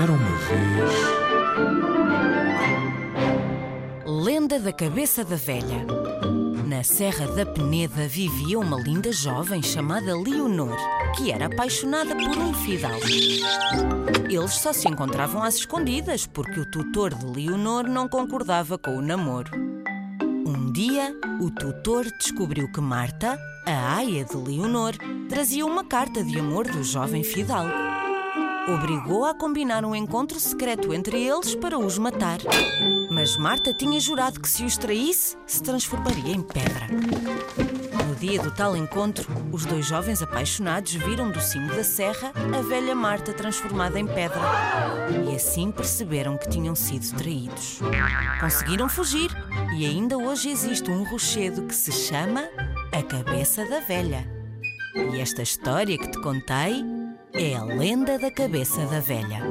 Era uma vez. Lenda da Cabeça da Velha. Na Serra da Peneda vivia uma linda jovem chamada Leonor, que era apaixonada por um fidalgo. Eles só se encontravam às escondidas porque o tutor de Leonor não concordava com o namoro. Um dia, o tutor descobriu que Marta, a aia de Leonor, trazia uma carta de amor do jovem fidalgo obrigou-a a combinar um encontro secreto entre eles para os matar. Mas Marta tinha jurado que se os traísse, se transformaria em pedra. No dia do tal encontro, os dois jovens apaixonados viram do cimo da serra a velha Marta transformada em pedra. E assim perceberam que tinham sido traídos. Conseguiram fugir e ainda hoje existe um rochedo que se chama a Cabeça da Velha. E esta história que te contei é a lenda da cabeça da velha.